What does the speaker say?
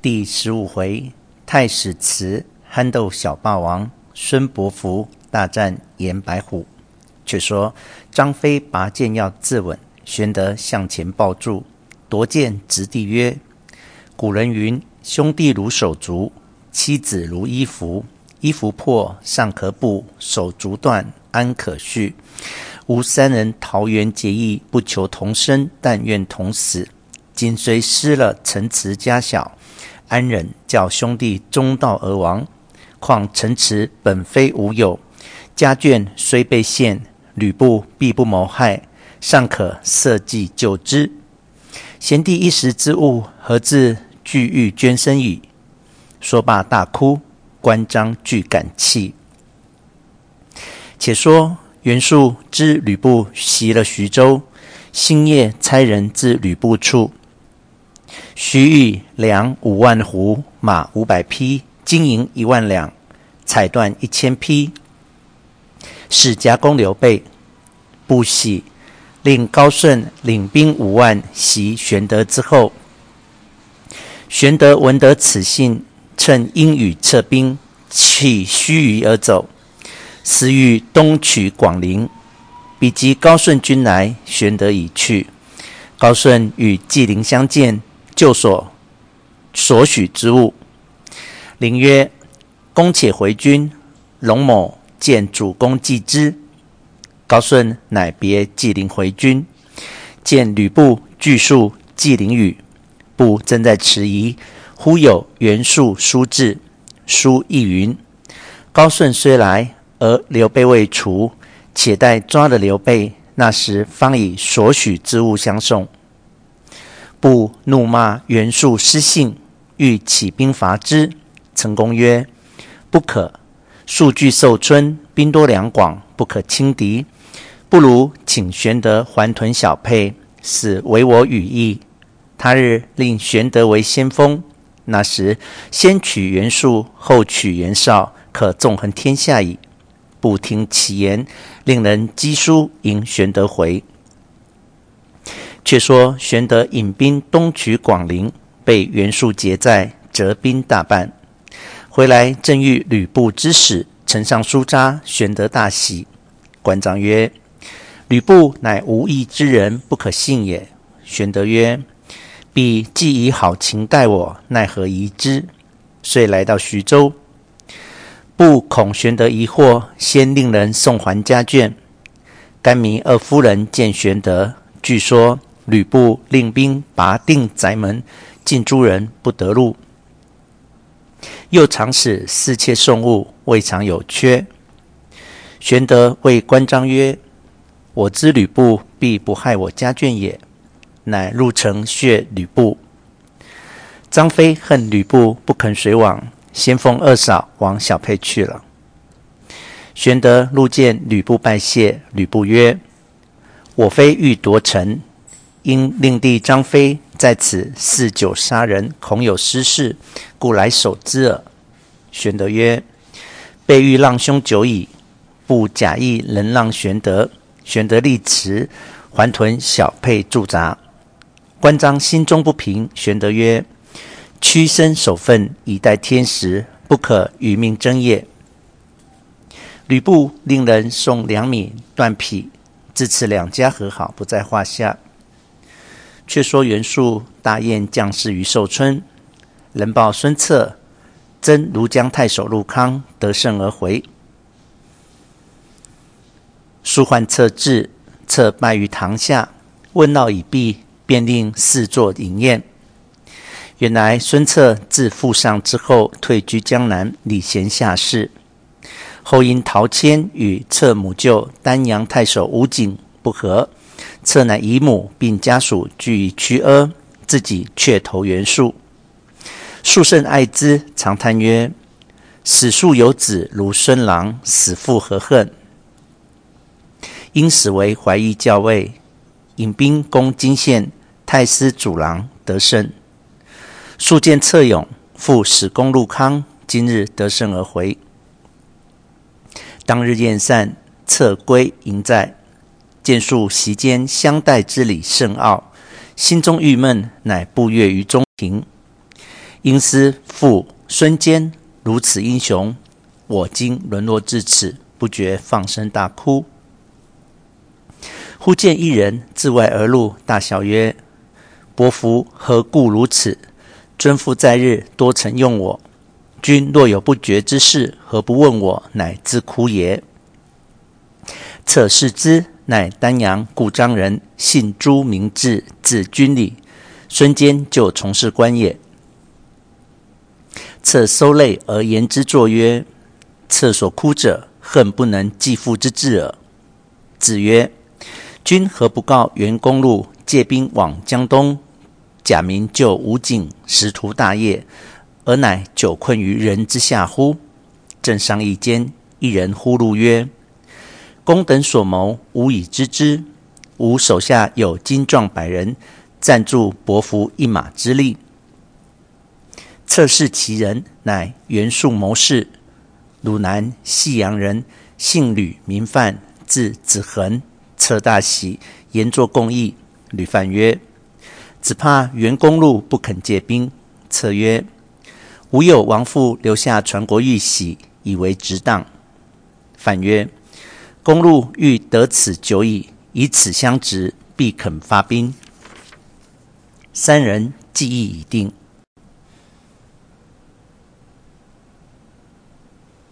第十五回，太史慈憨豆小霸王，孙伯符大战严白虎。却说张飞拔剑要自刎，玄德向前抱住，夺剑执地曰：“古人云，兄弟如手足，妻子如衣服。衣服破尚可补，手足断安可续？吾三人桃园结义，不求同生，但愿同死。今虽失了陈池家小。”安忍叫兄弟中道而亡？况陈池本非吾有，家眷虽被陷，吕布必不谋害，尚可设计救之。贤弟一时之误，何自俱欲捐身矣？说罢大哭，关张俱感泣。且说袁术知吕布袭了徐州，星夜差人至吕布处。许以粮五万斛，马五百匹，金银一万两，彩缎一千匹，使夹攻刘备。不喜，令高顺领兵五万袭玄德之后。玄德闻得此信，趁阴雨撤兵，弃须臾而走。时欲东取广陵，比及高顺军来，玄德已去。高顺与纪灵相见。就所所许之物，灵曰：“公且回军，龙某见主公继之。”高顺乃别纪灵回军，见吕布拒述纪灵语，布正在迟疑，忽有袁术书至，书意云：“高顺虽来，而刘备未除，且待抓了刘备，那时方以所许之物相送。”不怒骂袁术失信，欲起兵伐之。陈宫曰：“不可，数据寿春，兵多粮广，不可轻敌。不如请玄德还屯小沛，使为我羽翼。他日令玄德为先锋，那时先取袁术，后取袁绍，可纵横天下矣。”不听其言，令人賏书迎玄德回。却说玄德引兵东取广陵，被袁术截在，折兵大半。回来正遇吕布之使呈上书札，玄德大喜。关张曰：“吕布乃无义之人，不可信也。”玄德曰：“彼既以好情待我，奈何疑之？”遂来到徐州。布恐玄德疑惑，先令人送还家眷。甘糜二夫人见玄德，据说。吕布令兵拔定宅门，进诸人不得入。又常使侍妾送物，未尝有缺。玄德谓关张曰：“我知吕布必不害我家眷也，乃入城谢吕布。”张飞恨吕布不肯随往，先奉二嫂往小沛去了。玄德入见吕布拜谢，吕布曰：“我非欲夺城。”因令弟张飞在此嗜酒杀人，恐有失事，故来守之耳。玄德曰：“备欲让兄久矣。”布假意能让玄德，玄德立辞，还屯小沛驻扎。关张心中不平，玄德曰：“屈身守分，以待天时，不可与命争也。”吕布令人送粮米断匹，自此两家和好，不在话下。却说袁术大宴将士于寿春，人报孙策征庐江太守陆康得胜而回。书唤策至，策拜于堂下，问闹已毕，便令四座饮宴。原来孙策自负上之后，退居江南，礼贤下士。后因陶谦与策母舅丹阳太守吴景不和。策乃姨母并家属俱以屈阿，自己却投袁术。术甚爱之，常叹曰：“史庶有子如孙郎，死复何恨？”因使为怀义校尉，引兵攻金县，太师祖郎得胜。术见策勇，复使攻陆康，今日得胜而回。当日宴散，策归营寨。见术席间相待之礼甚奥，心中郁闷，乃步跃于中庭。因思父孙坚如此英雄，我今沦落至此，不觉放声大哭。忽见一人自外而入，大笑曰：“伯符何故如此？尊父在日多曾用我，君若有不决之事，何不问我，乃自哭也？”侧视之，乃丹阳故章人，姓朱，名稚，字君礼。孙坚就从事官也。侧收泪而言之作曰：“厕所哭者，恨不能继父之志耳。”子曰。君何不告袁公路借兵往江东？假名救吴景，实图大业，而乃久困于人之下乎？正商议间，一人呼入曰：“公等所谋，吾已知之。吾手下有精壮百人，暂助伯服一马之力。”侧视其人，乃袁术谋士，鲁南细阳人，姓吕，名范，字子恒。策大喜，言作共议。吕范曰：“只怕袁公路不肯借兵。”策曰：“吾有王父留下传国玉玺，以为执当。”范曰：“公路欲得此久矣，以此相执，必肯发兵。”三人计议已定。